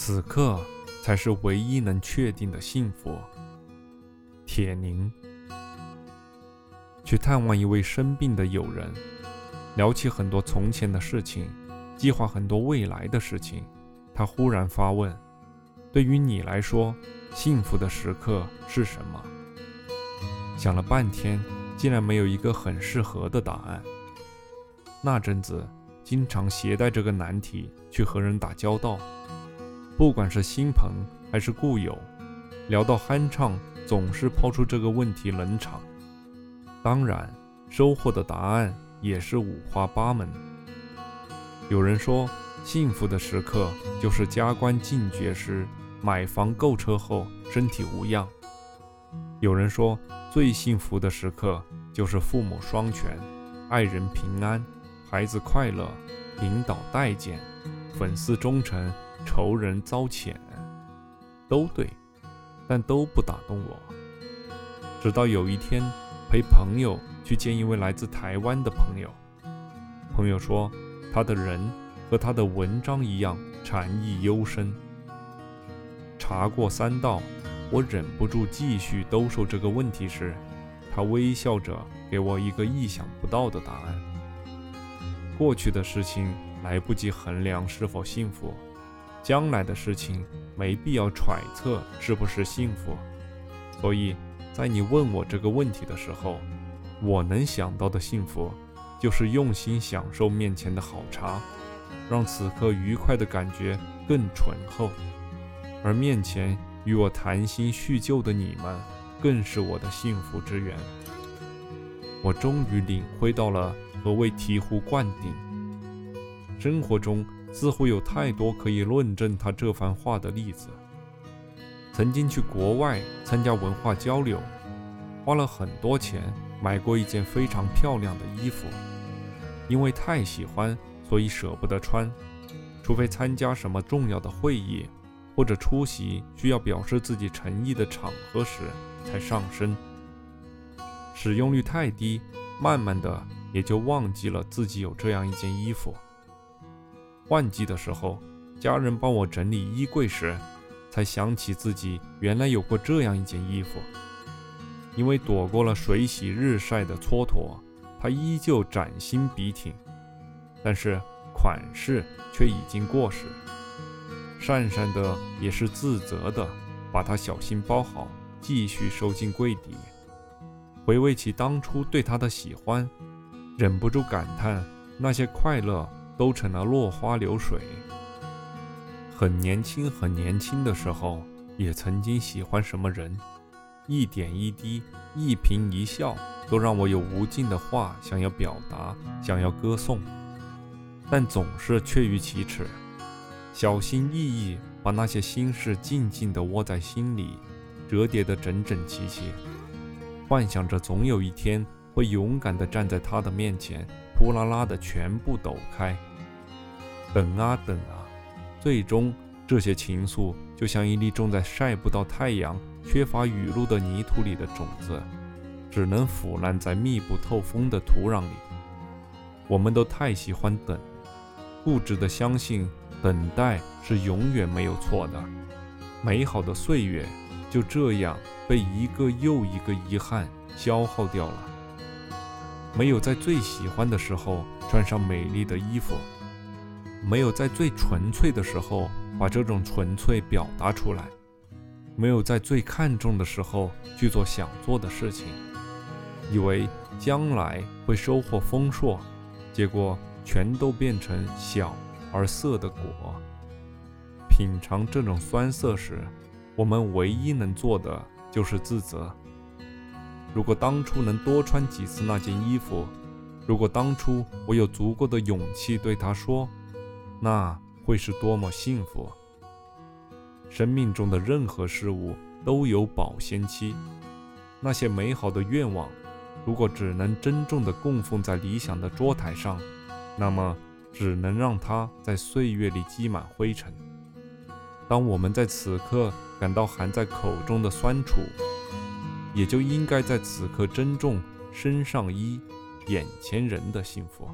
此刻才是唯一能确定的幸福。铁凝去探望一位生病的友人，聊起很多从前的事情，计划很多未来的事情。他忽然发问：“对于你来说，幸福的时刻是什么？”想了半天，竟然没有一个很适合的答案。那阵子，经常携带这个难题去和人打交道，不管是新朋还是故友，聊到酣畅，总是抛出这个问题冷场。当然，收获的答案也是五花八门。有人说，幸福的时刻就是加官进爵时，买房购车后身体无恙；有人说，最幸福的时刻就是父母双全，爱人平安。孩子快乐，领导待见，粉丝忠诚，仇人遭谴，都对，但都不打动我。直到有一天，陪朋友去见一位来自台湾的朋友，朋友说他的人和他的文章一样禅意幽深。茶过三道，我忍不住继续兜售这个问题时，他微笑着给我一个意想不到的答案。过去的事情来不及衡量是否幸福，将来的事情没必要揣测是不是幸福。所以，在你问我这个问题的时候，我能想到的幸福，就是用心享受面前的好茶，让此刻愉快的感觉更醇厚。而面前与我谈心叙旧的你们，更是我的幸福之源。我终于领会到了。何谓醍醐灌顶？生活中似乎有太多可以论证他这番话的例子。曾经去国外参加文化交流，花了很多钱买过一件非常漂亮的衣服，因为太喜欢，所以舍不得穿，除非参加什么重要的会议或者出席需要表示自己诚意的场合时才上身。使用率太低，慢慢的。也就忘记了自己有这样一件衣服。换季的时候，家人帮我整理衣柜时，才想起自己原来有过这样一件衣服。因为躲过了水洗日晒的蹉跎，它依旧崭新笔挺，但是款式却已经过时。讪讪的也是自责的，把它小心包好，继续收进柜底。回味起当初对它的喜欢。忍不住感叹，那些快乐都成了落花流水。很年轻，很年轻的时候，也曾经喜欢什么人，一点一滴，一颦一笑，都让我有无尽的话想要表达，想要歌颂，但总是缺于启齿，小心翼翼把那些心事静静地窝在心里，折叠得整整齐齐，幻想着总有一天。会勇敢地站在他的面前，扑啦啦的全部抖开。等啊等啊，最终这些情愫就像一粒种在晒不到太阳、缺乏雨露的泥土里的种子，只能腐烂在密不透风的土壤里。我们都太喜欢等，固执地相信等待是永远没有错的。美好的岁月就这样被一个又一个遗憾消耗掉了。没有在最喜欢的时候穿上美丽的衣服，没有在最纯粹的时候把这种纯粹表达出来，没有在最看重的时候去做想做的事情，以为将来会收获丰硕，结果全都变成小而涩的果。品尝这种酸涩时，我们唯一能做的就是自责。如果当初能多穿几次那件衣服，如果当初我有足够的勇气对他说，那会是多么幸福！生命中的任何事物都有保鲜期，那些美好的愿望，如果只能珍重地供奉在理想的桌台上，那么只能让它在岁月里积满灰尘。当我们在此刻感到含在口中的酸楚，也就应该在此刻珍重身上衣、眼前人的幸福。